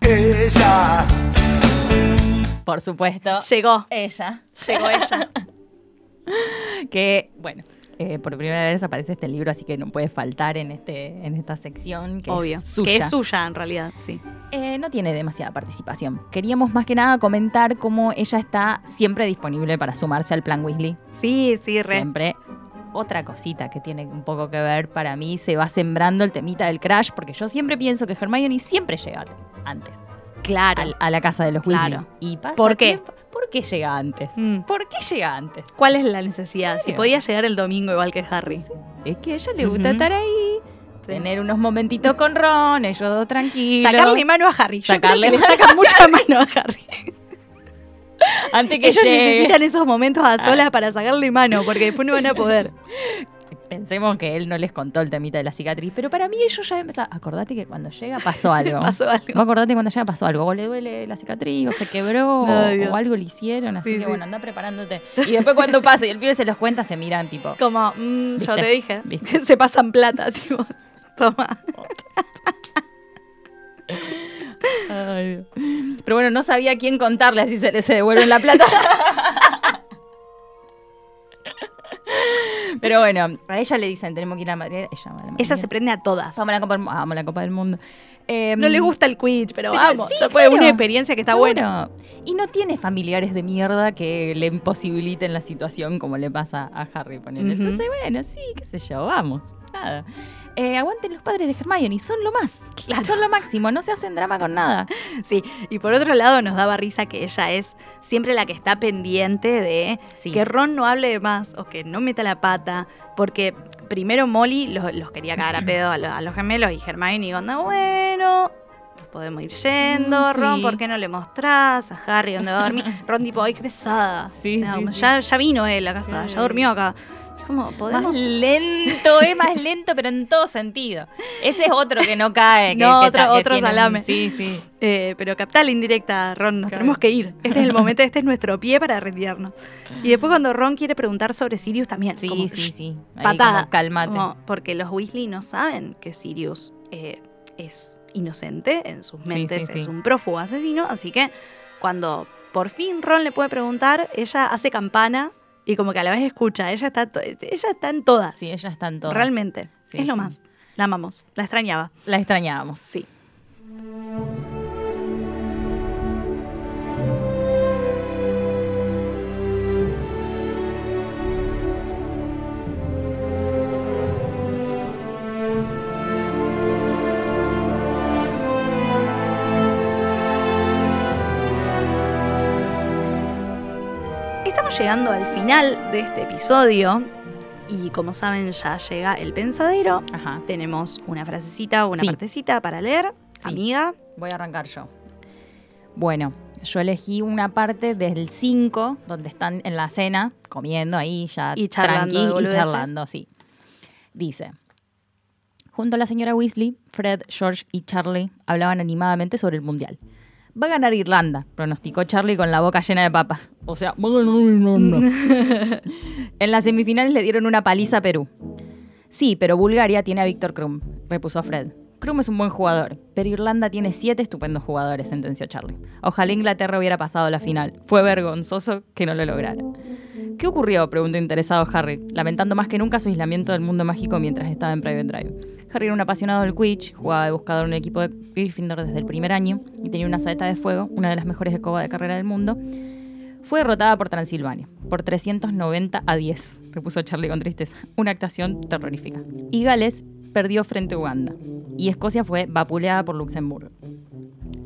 Por supuesto. Llegó. Ella. Llegó ella. que, bueno, eh, por primera vez aparece este libro, así que no puede faltar en, este, en esta sección, que Obvio. es suya. Que es suya en realidad, sí. Eh, no tiene demasiada participación. Queríamos más que nada comentar cómo ella está siempre disponible para sumarse al plan Weasley. Sí, sí, re. Siempre. Otra cosita que tiene un poco que ver para mí, se va sembrando el temita del crash, porque yo siempre pienso que Hermione siempre llega antes Claro. al- a la casa de los Weasley. Claro. Y pasa ¿Por qué? tiempo- ¿Por qué llega antes? Mm. ¿Por qué llega antes? ¿Cuál es la necesidad? Si serio? podía llegar el domingo igual que Harry. Es que a ella le gusta Ujú. estar ahí, tener unos momentitos con Ron, ellos dos tranquilos. Sacarle mano a Harry. Yo Sacarle creo que le sacan mucha mano a Harry. antes que Ellos llegue. necesitan esos momentos a solas para sacarle mano, porque después no van a poder. Pensemos que él no les contó el temita de la cicatriz, pero para mí ellos ya empezaron. Acordate que cuando llega pasó algo. Pasó algo. Vos acordate cuando llega pasó algo. O le duele la cicatriz, o se quebró, Ay, o- algo le hicieron. Así Sí, que sí. bueno, anda preparándote. Y después cuando pase y el pibe se los cuenta, se miran tipo. Como, mm, yo te dije, ¿Viste? que se pasan plata, tipo, toma. Ay, Dios. Pero bueno, no sabía a quién contarle así se, se devuelven la plata. Pero bueno, a ella le dicen, tenemos que ir a Madrid. Ella, va a la Ella se prende a todas. Vamos a la Copa del, Mu- vamos a la Copa del Mundo. Eh, No le gusta el Quidditch, pero, Pero vamos. sí, ya fue claro. una experiencia que está Seguro. buena. Y no tiene familiares de mierda que le imposibiliten la situación como le pasa a Harry, ponele. Ujú. Entonces, bueno, sí, qué sé yo, vamos. Nada. Eh, aguanten los padres de Hermione, son lo más. Claro. Son lo máximo, no se hacen drama con nada. Sí, y por otro lado nos daba risa que ella es siempre la que está pendiente de Sí. que Ron no hable de más o que no meta la pata, porque primero Molly los, los quería cagar a pedo a, lo- a los gemelos y Hermione digo, no, bueno, podemos ir yendo, Mm, Ron, sí. ¿por qué no le mostrás a Harry dónde va a dormir? Ron tipo, ay, qué pesada. Sí, O sea, sí. Ya, ya vino él a casa, ya durmió acá. Como, podemos... Más lento, es más lento, pero en todo sentido. Ese es otro que no cae. que- No, que otro- ta- que otro tiene un- salame. Sí, sí. Eh, pero captá la indirecta, Ron, nos Claro. tenemos que ir. Este es el momento, este es nuestro pie para retirarnos. Y después cuando Ron quiere preguntar sobre Sirius también. Sí, como, sí, sí. Ahí patada. como, como- porque los Weasley no saben que Sirius eh, es inocente en sus mentes, sí, sí. es un prófugo asesino. Así que cuando por fin Ron le puede preguntar, ella hace campana y como que a la vez escucha. Ella está, ella está en todas. Sí, ella está en todo. Realmente. Sí, es lo sí. más. La amamos. La extrañaba. La extrañábamos. Sí. Llegando al final de este episodio y como saben ya llega el pensadero. Ajá. Tenemos una frasecita o una Sí. partecita para leer. Sí. Amiga, Voy a arrancar yo. Bueno, yo elegí una parte del 5, donde están en la cena, comiendo ahí ya Y charlando y charlando, sí. Dice, junto a la señora Weasley, Fred, George y Charlie hablaban animadamente sobre el Mundial. Va a ganar Irlanda, pronosticó Charlie con la boca llena de papa. O sea, va a ganar Irlanda. en las semifinales le dieron una paliza a Perú. Sí, pero Bulgaria tiene a Víctor Krum, repuso Fred. Krum es un buen jugador, pero Irlanda tiene siete estupendos jugadores, sentenció Charlie. Ojalá Inglaterra hubiera pasado la final. Fue vergonzoso que no lo lograra. ¿Qué ocurrió? preguntó interesado Harry, lamentando más que nunca su aislamiento del mundo mágico mientras estaba en Private Drive. Harry era un apasionado del Quidditch, jugaba de buscador en un equipo de Gryffindor desde el primer año y tenía una saeta de fuego, una de las mejores escobas de carrera del mundo. Fue derrotada por Transilvania, por 390 a 10, repuso Charlie con tristeza. Una actuación terrorífica. Y Gales perdió frente a Uganda. Y Escocia fue vapuleada por Luxemburgo.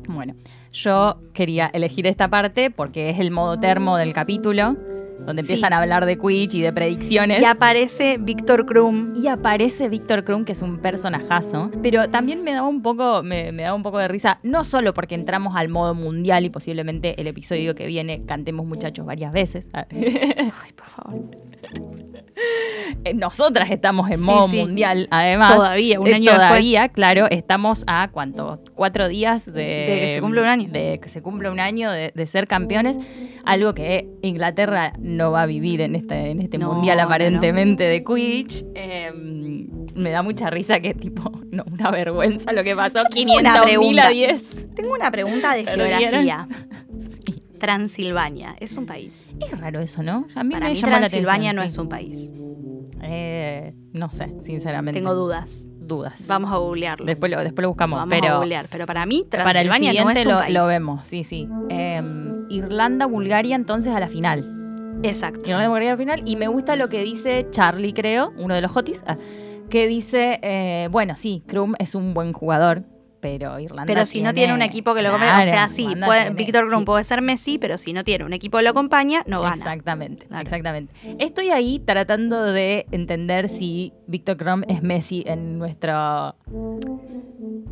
Bueno, yo quería elegir esta parte porque es el modo termo del capítulo, donde Sí. empiezan a hablar de Quidditch y de predicciones. y aparece Víctor Krum. Y aparece Víctor Krum, que es un personajazo. Pero también me daba un poco, me, me daba un poco de risa, no solo porque entramos al modo mundial y posiblemente el episodio que viene cantemos muchachos varias veces. Ay, por favor. Eh, Nosotras estamos en Sí, modo sí. mundial, además. Todavía, un Eh, año Todavía, claro, estamos a cuánto, cuatro días de, De que se cumpla un año. De que se cumpla un año de, de ser campeones. Algo que Inglaterra no va a vivir en este, en este No, mundial no. aparentemente de Quidditch. Eh, me da mucha risa que tipo, no, una vergüenza lo que pasó. tengo una 500 mil a 10. Tengo una pregunta de geografía. Sí. Transilvania es un país. Es raro eso, ¿no? A mí Para me mí la Transilvania atención, no sí. es un país. Eh, no sé, sinceramente. Tengo dudas. dudas. Vamos a googlearlo. Después lo, después lo buscamos, Vamos a pero googlear. Pero para mí para el Transilvania no siguiente es un lo, país. lo vemos, sí, sí. Eh, Irlanda, Bulgaria, entonces a la final. Exacto. Irlanda, Bulgaria a la final. Y me gusta lo que dice Charlie, creo, uno de los hotis, ah, que dice, eh, bueno, sí, Krum es un buen jugador, pero Irlanda Pero si no tiene un equipo que lo acompañe, o sea, sí, Irlanda puede- tiene- Víctor Krum sí. puede ser Messi, pero si no tiene un equipo que lo acompaña, no gana. Exactamente, Claro. exactamente. Estoy ahí tratando de entender si Víctor Krum es Messi en nuestra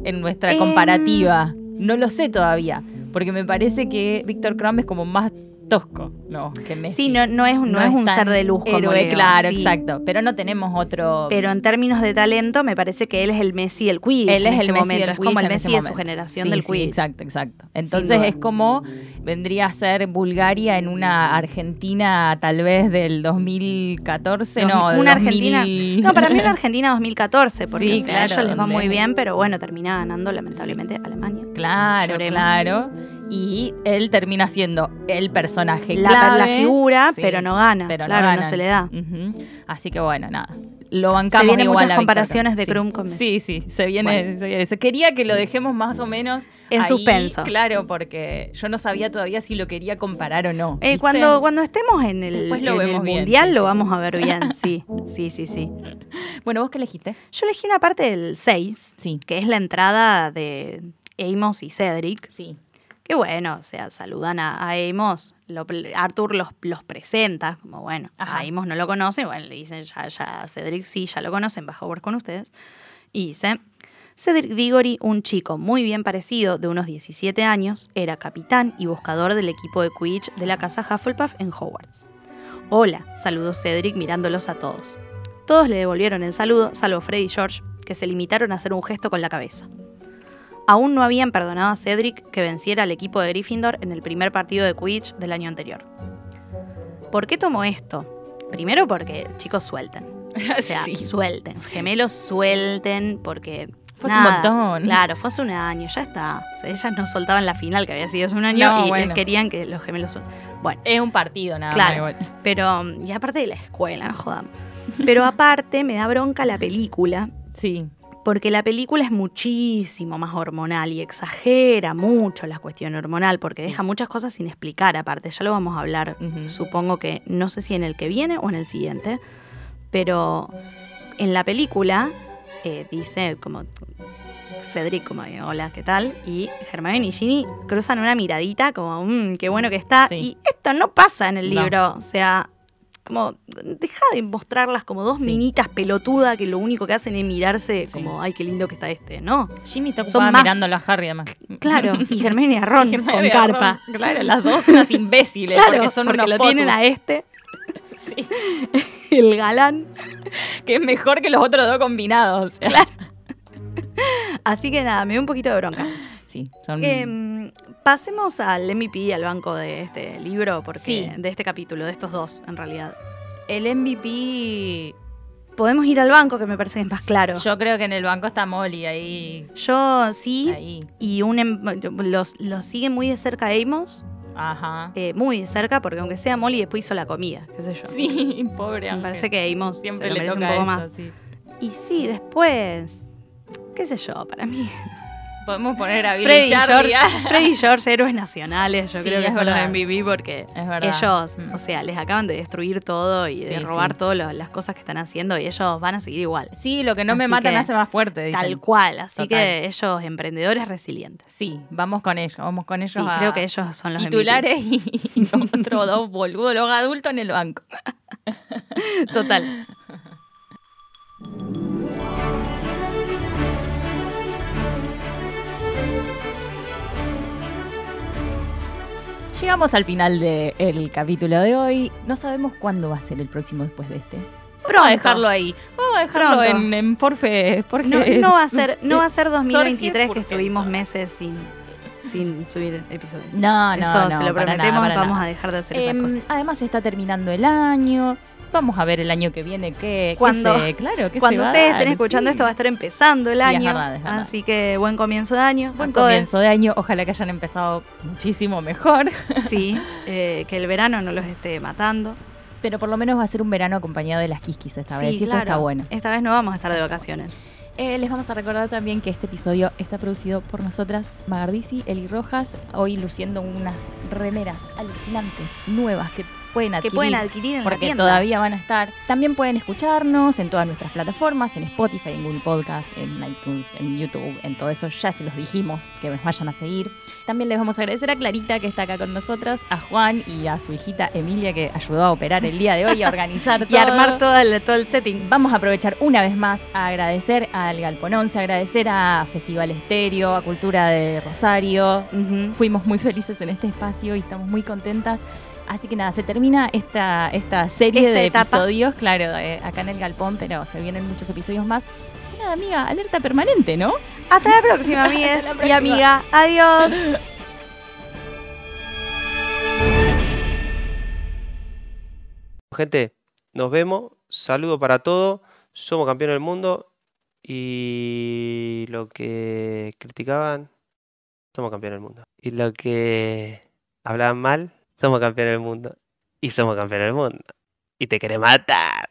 en nuestra Em. comparativa. No lo sé todavía, porque me parece que Víctor Krum es como más tosco, ¿no? Que Messi. Sí, no, no es, un- no es un ser de luz como Leo, claro, sí. exacto. Pero no tenemos otro. Pero en términos de talento, me parece que él es el Messi del Quidditch. él es en el este Messi momento. del Es como el en Messi de su generación Sí, del Quidditch. exacto, exacto. Entonces es como vendría a ser Bulgaria en una Argentina tal vez del 2014, Dos- no, una 2000. Argentina. No, para mí una Argentina 2014, porque Sí, o sea, a claro, ellos les va muy bien, pero bueno, termina ganando lamentablemente Alemania. Claro, Lloremos. claro. Y él termina siendo el personaje La, clave. la figura, Sí, pero no gana. pero claro, no, se le da. Así que bueno, nada. Lo bancamos Se vienen igual muchas a comparaciones de Sí. Krum con. Sí, sí, se viene, se viene eso. Quería que lo dejemos más o menos En ahí, suspenso. Claro, porque yo no sabía todavía si lo quería comparar o no. Eh, cuando, cuando estemos en el, Después lo en el vemos bien, mundial sí, lo vamos a ver bien, sí, sí, sí, sí. Bueno, ¿vos qué elegiste? Yo elegí una parte del 6, Sí. que es la entrada de Amos y Cedric. Sí. Que bueno, o sea, saludan a, a Amos, lo- Arthur los, los presenta, como bueno, Ajá. a Amos no lo conoce, bueno, le dicen ya, ya, Cedric sí, ya lo conocen, va a jugar con ustedes. Y dice, Cedric Diggory, un chico muy bien parecido, de unos 17 años, era capitán y buscador del equipo de Quidditch de la casa Hufflepuff en Hogwarts. Hola, saludó Cedric mirándolos a todos. Todos le devolvieron el saludo, salvo Freddy y George, que se limitaron a hacer un gesto con la cabeza. Aún no habían perdonado a Cedric que venciera al equipo de Gryffindor en el primer partido de Quidditch del año anterior. ¿Por qué tomó esto? Primero porque chicos suelten. O sea, Sí. suelten. Gemelos suelten porque... Fue un montón. Claro, fue hace un año, ya está. O sea, ellas no soltaban la final que había sido hace un año No, y bueno. les querían que los gemelos suelten. Bueno, Es un partido, nada Claro. más. igual. pero... Y aparte de la escuela, no jodamos. Pero aparte me da bronca la película Sí. Porque la película es muchísimo más hormonal y exagera mucho la cuestión hormonal, porque deja muchas cosas sin explicar aparte. Ya lo vamos a hablar, supongo que no sé si en el que viene o en el siguiente, pero en la película eh, dice como Cedric como de, hola, ¿qué tal? Y Hermione y Ginny cruzan una miradita como, mmm, qué bueno que está. Sí. Y esto no pasa en el No. libro, o sea... Como, deja de mostrarlas como dos Sí. minitas pelotudas que lo único que hacen es mirarse Sí. como, ay, qué lindo que está este, ¿no? Jimmy está ocupada más- mirándolo a Harry además. Claro, y Hermione y a Ron Y con carpa. Ron, Claro, las dos unas imbéciles. Claro, porque son unos lo potus. tienen a este, Sí, el galán. que es mejor que los otros dos combinados. o sea. Claro. Así que nada, me dio un poquito de bronca. Sí, son... Em, pasemos al MVP, al banco de este libro, porque Sí. de este capítulo, de estos dos, en realidad. el MVP... Podemos ir al banco, que me parece que es más claro. Yo creo que en el banco está Molly ahí. Yo sí, Ahí. y un em- los, los sigue muy de cerca Amos, Ajá. eh, muy de cerca, porque aunque sea Molly, después hizo la comida, qué sé yo. Sí, pobre Me parece que Amos siempre se lo le toca un poco eso, más. sí. Y sí, después, qué sé yo, para mí. Podemos poner a Billy Freddy y. George, Freddy y George, héroes nacionales, yo Sí, creo que es son verdad. los MVP porque ellos, Mm. o sea, les acaban de destruir todo y de robar sí. todas las cosas que están haciendo y ellos van a seguir igual. Sí, lo que no me mata me hace más fuerte, dicen. Tal cual, así Total. que ellos, emprendedores resilientes. Sí, vamos con ellos, vamos con ellos a creo que ellos son los titulares y, y otros dos boludos, los adultos en el banco. Total. Llegamos al final del capítulo de hoy. No sabemos cuándo va a ser el próximo después de este. Vamos Pronto. a dejarlo ahí. Vamos a dejarlo en, en Forfe. Porque No, es- no va a ser, no va a ser es 2023 Jorge que estuvimos meses sin, sin subir episodios. No, no, Eso no. se lo prometemos, nada, vamos nada. a dejar de hacer esas Em, cosas. además está terminando el año. Vamos a ver el año que viene qué, Cuando- qué se, claro, qué Cuando se va a ustedes estén escuchando sí. esto va a estar empezando el Sí, es año. verdad, es verdad. Así que buen comienzo de año. Buen comienzo de año, ojalá que hayan empezado muchísimo mejor, Sí, eh, que el verano no los esté matando. pero por lo menos va a ser un verano acompañado de las quisquis esta Sí, vez, y eso claro. está bueno. Esta vez no vamos a estar de vacaciones. Eh, les vamos a recordar también que este episodio está producido por nosotras, Magardisi, Eli Rojas, hoy luciendo unas remeras alucinantes, nuevas, que pueden Que adquirir. pueden adquirir en la porque tienda. todavía van a estar. También pueden escucharnos en todas nuestras plataformas, en Spotify, en Google Podcast, en iTunes, en YouTube, en todo eso. Ya se los dijimos que nos vayan a seguir. También les vamos a agradecer a Clarita que está acá con nosotras, a Juan y a su hijita Emilia que ayudó a operar el día de hoy, a organizar Y armar todo. todo el, todo el setting. Vamos a aprovechar una vez más a agradecer al Galpón 11, agradecer a Festival Estéreo, a Cultura de Rosario. Fuimos muy felices en este espacio y estamos muy contentas. Así que nada, se termina esta, esta serie Esta de etapa. episodios, claro, eh, acá en el Galpón, pero se vienen muchos episodios más. Así que nada, amiga, alerta permanente, ¿no? Hasta la próxima, amigues y amiga. Adiós. Gente, nos vemos. Saludo para todos. Somos campeones del mundo. Y lo que criticaban, somos campeones del mundo. Y lo que hablaban mal, somos campeones del mundo. Y somos campeones del mundo. Y te querés matar.